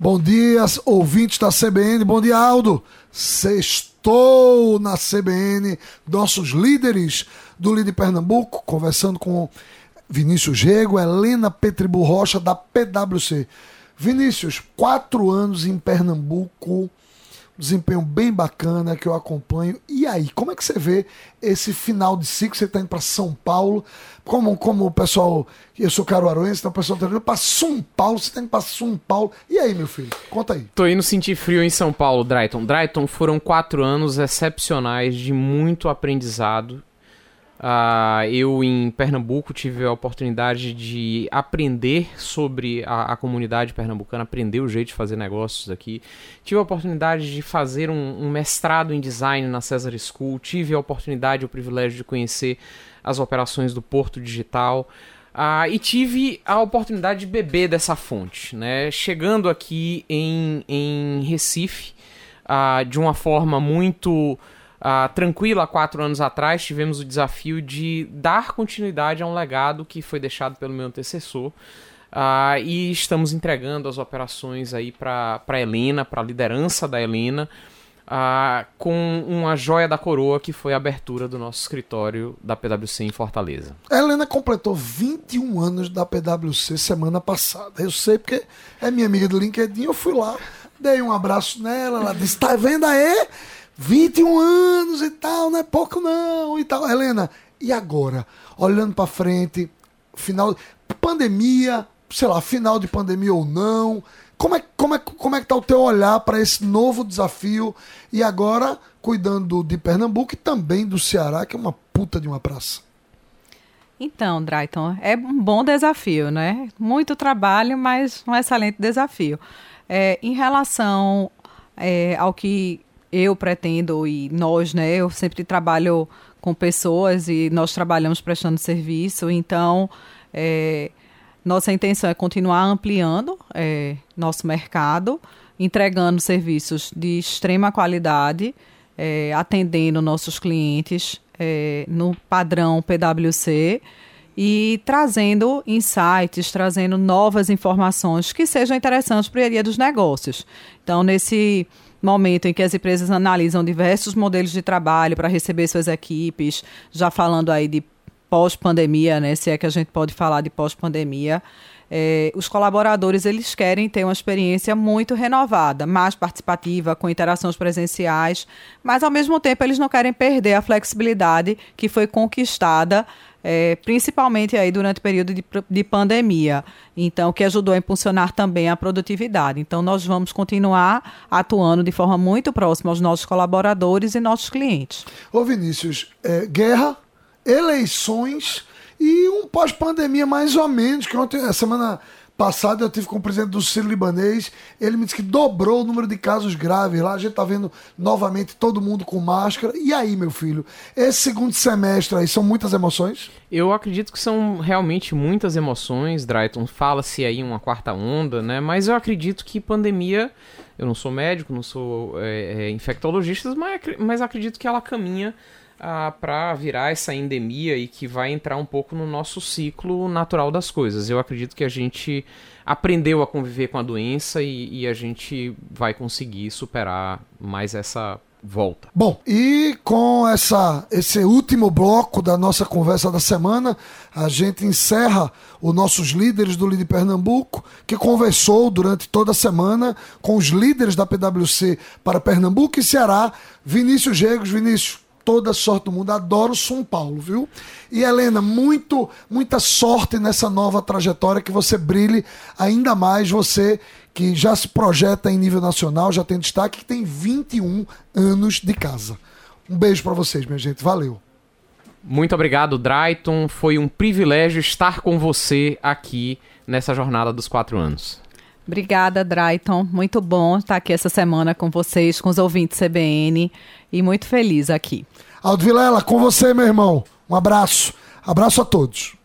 Bom dia, ouvintes da CBN. Bom dia, Aldo. Sextou na CBN, nossos líderes do Líder Pernambuco, conversando com Vinícius Rego, Helena Petribu Rocha, da PwC. Vinícius, quatro anos em Pernambuco, desempenho bem bacana que eu acompanho. E aí, como é que você vê esse final de ciclo? Você está indo para São Paulo, como, como o pessoal, eu sou caruaruense, então o pessoal está indo para São Paulo, você está indo para São Paulo. E aí, meu filho, conta aí. Tô indo sentir frio em São Paulo, Drayton. Drayton, foram quatro anos excepcionais de muito aprendizado Uh, eu, em Pernambuco, tive a oportunidade de aprender sobre a, a, comunidade pernambucana, aprender o jeito de fazer negócios aqui. Tive a oportunidade de fazer um, um mestrado em design na Cesar School. Tive a oportunidade, o privilégio de conhecer as operações do Porto Digital. Uh, e tive a oportunidade de beber dessa fonte, né? Chegando aqui em, em Recife, uh, de uma forma muito uh, tranquila há quatro anos atrás, tivemos o desafio de dar continuidade a um legado que foi deixado pelo meu antecessor. Uh, e estamos entregando as operações aí para a Helena, para a liderança da Helena, uh, com uma joia da coroa que foi a abertura do nosso escritório da PwC em Fortaleza. A Helena completou 21 anos da PwC semana passada. Eu sei porque é minha amiga do LinkedIn, eu fui lá, dei um abraço nela, ela disse: tá vendo aí? 21 anos e tal, não é pouco não e tal. Helena, e agora? Olhando para frente, final pandemia, sei lá, final de pandemia ou não. Como é, como é, como é que tá o teu olhar para esse novo desafio e agora cuidando de Pernambuco e também do Ceará, que é uma puta de uma praça? Então, Drayton, é um bom desafio, né? Muito trabalho, mas um excelente desafio. É, em relação é, ao que eu pretendo e nós, né? Eu sempre trabalho com pessoas e nós trabalhamos prestando serviço, então é, nossa intenção é continuar ampliando é, nosso mercado, entregando serviços de extrema qualidade, é, atendendo nossos clientes é, no padrão PwC e trazendo insights, trazendo novas informações que sejam interessantes para o dia dos negócios. Então, nesse momento em que as empresas analisam diversos modelos de trabalho para receber suas equipes, já falando aí de pós-pandemia, né, se é que a gente pode falar de pós-pandemia, é, os colaboradores eles querem ter uma experiência muito renovada, mais participativa, com interações presenciais, mas ao mesmo tempo eles não querem perder a flexibilidade que foi conquistada é, principalmente aí durante o período de, de pandemia. Então, que ajudou a impulsionar também a produtividade. Então, nós vamos continuar atuando de forma muito próxima aos nossos colaboradores e nossos clientes. Ô Vinícius, é, guerra, eleições e um pós-pandemia mais ou menos, que ontem, a semana passado eu tive com o presidente do Ciro Libanês, ele me disse que dobrou o número de casos graves lá, a gente tá vendo novamente todo mundo com máscara. E aí, meu filho, esse segundo semestre aí são muitas emoções? Eu acredito que são realmente muitas emoções, Drayton. Fala-se aí uma quarta onda, né? Mas eu acredito que pandemia, eu não sou médico, não sou é, é, infectologista, mas, mas acredito que ela caminha ah, para virar essa endemia e que vai entrar um pouco no nosso ciclo natural das coisas. Eu acredito que a gente aprendeu a conviver com a doença e, e a gente vai conseguir superar mais essa volta. Bom, e com essa esse último bloco da nossa conversa da semana, a gente encerra os nossos líderes do Líder Pernambuco, que conversou durante toda a semana com os líderes da PwC para Pernambuco e Ceará, Vinícius Regos. Vinícius, toda sorte do mundo. Adoro São Paulo, viu? E Helena, muito, muita sorte nessa nova trajetória, que você brilhe ainda mais, você que já se projeta em nível nacional, já tem destaque, que tem 21 anos de casa. Um beijo para vocês, minha gente. Valeu. Muito obrigado, Drayton. Foi um privilégio estar com você aqui nessa jornada dos quatro anos. Obrigada, Drayton. Muito bom estar aqui essa semana com vocês, com os ouvintes CBN e muito feliz aqui. Aldo Vilela, com você, meu irmão. Um abraço. Abraço a todos.